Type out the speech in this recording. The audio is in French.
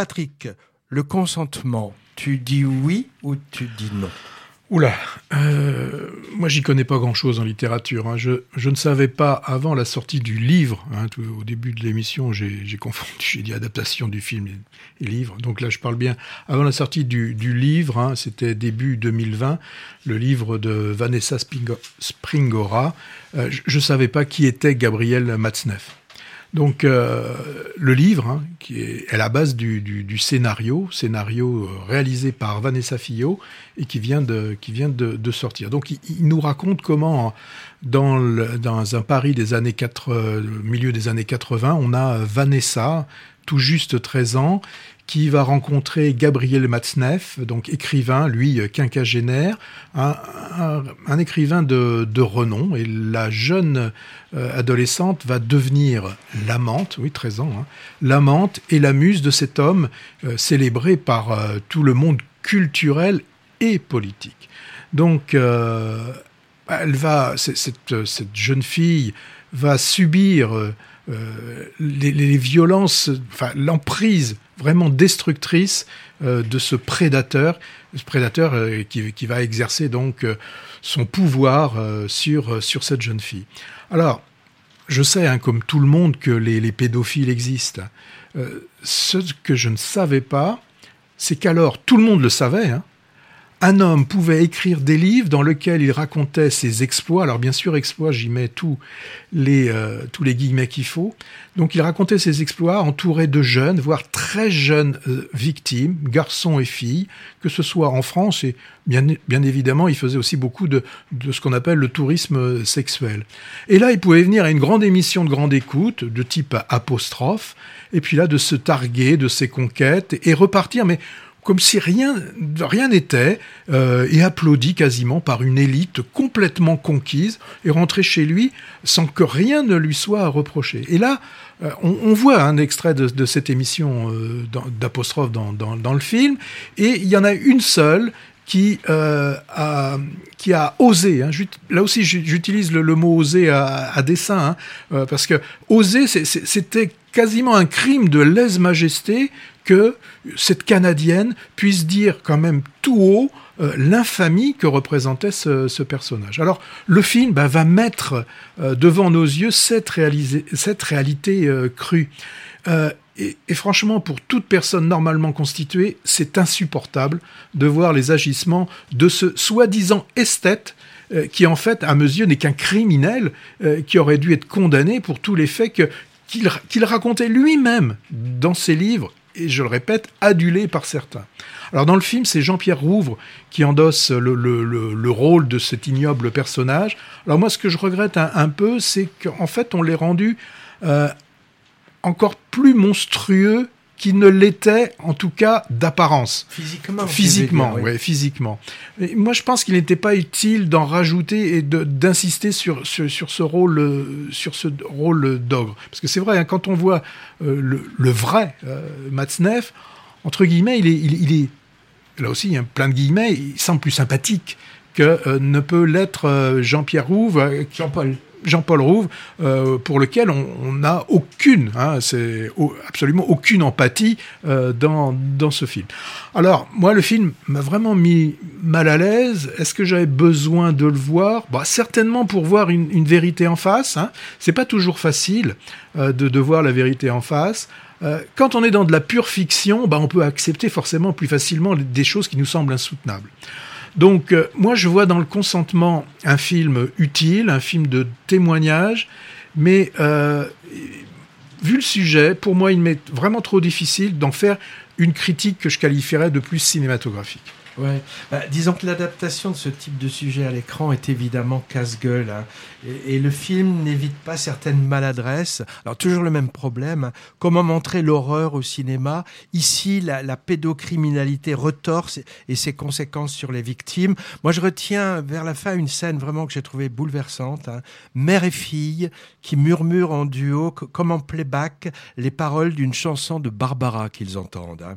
Patrick, le consentement, tu dis oui ou tu dis non? Oula, euh, moi j'y connais pas grand-chose en littérature. Hein. Je, je, ne savais pas avant la sortie du livre. Hein, au début de l'émission, j'ai confondu, j'ai dit adaptation du film et, et, livre. Donc là, je parle bien avant la sortie du, du livre. Hein, C'était début 2020, le livre de Vanessa Springora. Euh, je, ne savais pas qui était Gabriel Matzneff. Donc euh, le livre, hein, qui est à la base du, scénario, scénario euh, réalisé par Vanessa Fillot et qui vient de, sortir. Donc il, nous raconte comment dans, dans un Paris des années 4, milieu des années 80, on a Vanessa, tout juste 13 ans, qui va rencontrer Gabriel Matzneff, donc écrivain, lui quinquagénaire, un, écrivain de, renom. Et la jeune euh, adolescente va devenir l'amante, oui, 13 ans, hein, l'amante et la muse de cet homme euh, célébré par euh, tout le monde culturel et politique. Donc, euh, elle va, cette, cette, jeune fille va subir euh, les, les, violences, enfin l'emprise vraiment destructrice euh, de ce prédateur, ce prédateur euh, qui, qui, va exercer donc euh, son pouvoir euh, sur sur cette jeune fille. Alors, je sais, hein, comme tout le monde, que les, les pédophiles existent. Euh, ce que je ne savais pas, c'est qu'alors tout le monde le savait. Hein, un homme pouvait écrire des livres dans lesquels il racontait ses exploits. Alors bien sûr, exploits, j'y mets tous les, euh, tous les guillemets qu'il faut. Donc il racontait ses exploits entouré de jeunes, voire très jeunes euh, victimes, garçons et filles, que ce soit en France et bien, bien évidemment, il faisait aussi beaucoup de, de ce qu'on appelle le tourisme sexuel. Et là, il pouvait venir à une grande émission de grande écoute, de type apostrophe, et puis là, de se targuer de ses conquêtes et repartir, mais comme si rien rien n'était, euh, et applaudi quasiment par une élite complètement conquise, et rentré chez lui sans que rien ne lui soit reproché. Et là, euh, on, voit un extrait de, cette émission euh, d'apostrophe dans, dans, le film, et il y en a une seule qui, a, osé. Hein. Là aussi, j'utilise le, mot oser à, à dessein, hein, parce que oser, c'était quasiment un crime de lèse-majesté que cette Canadienne puisse dire quand même tout haut euh, l'infamie que représentait ce, personnage. Alors le film bah, va mettre euh, devant nos yeux cette, réalité euh, crue. Et, franchement, pour toute personne normalement constituée, c'est insupportable de voir les agissements de ce soi-disant esthète qui en fait, à mes yeux, n'est qu'un criminel qui aurait dû être condamné pour tous les faits qu'il qu racontait lui-même dans ses livres et je le répète, adulé par certains. Alors dans le film, c'est Jean-Pierre Rouvre qui endosse le, le, le, le, rôle de cet ignoble personnage. Alors moi, ce que je regrette un, un peu, c'est qu'en fait, on l'ait rendu euh, encore plus monstrueux qu'il ne l'était, en tout cas d'apparence. Physiquement. Physiquement, oui, ouais, physiquement. Et moi, je pense qu'il n'était pas utile d'en rajouter et d'insister sur, sur, sur, ce rôle, sur ce rôle d'ogre. Parce que c'est vrai, hein, quand on voit euh, le, le, vrai euh, Matzneff, entre guillemets, il est, il, il est là aussi, hein, plein de guillemets, il semble plus sympathique que euh, ne peut l'être euh, Jean-Pierre Rouve. euh, Jean-Paul. Jean-Paul Rouve, euh, pour lequel on n'a aucune, hein, c'est absolument aucune empathie euh, dans, dans ce film. Alors, moi, le film m'a vraiment mis mal à l'aise. Est-ce que j'avais besoin de le voir? Bah, Certainement pour voir une, vérité en face. Hein. C'est pas toujours facile euh, de, de voir la vérité en face. Quand on est dans de la pure fiction, bah, on peut accepter forcément plus facilement des choses qui nous semblent insoutenables. Donc, euh, moi, je vois dans le consentement un film utile, un film de témoignage, mais euh, vu le sujet, pour moi, il m'est vraiment trop difficile d'en faire une critique que je qualifierais de plus cinématographique. Ouais. Bah, disons que l'adaptation de ce type de sujet à l'écran est évidemment casse-gueule. Hein. Et, le film n'évite pas certaines maladresses. Alors toujours le même problème. Hein. Comment montrer l'horreur au cinéma? Ici, la, pédocriminalité retorse et ses conséquences sur les victimes. Moi, je retiens vers la fin une scène vraiment que j'ai trouvée bouleversante. Hein. Mère et fille qui murmurent en duo, comme en playback, les paroles d'une chanson de Barbara qu'ils entendent.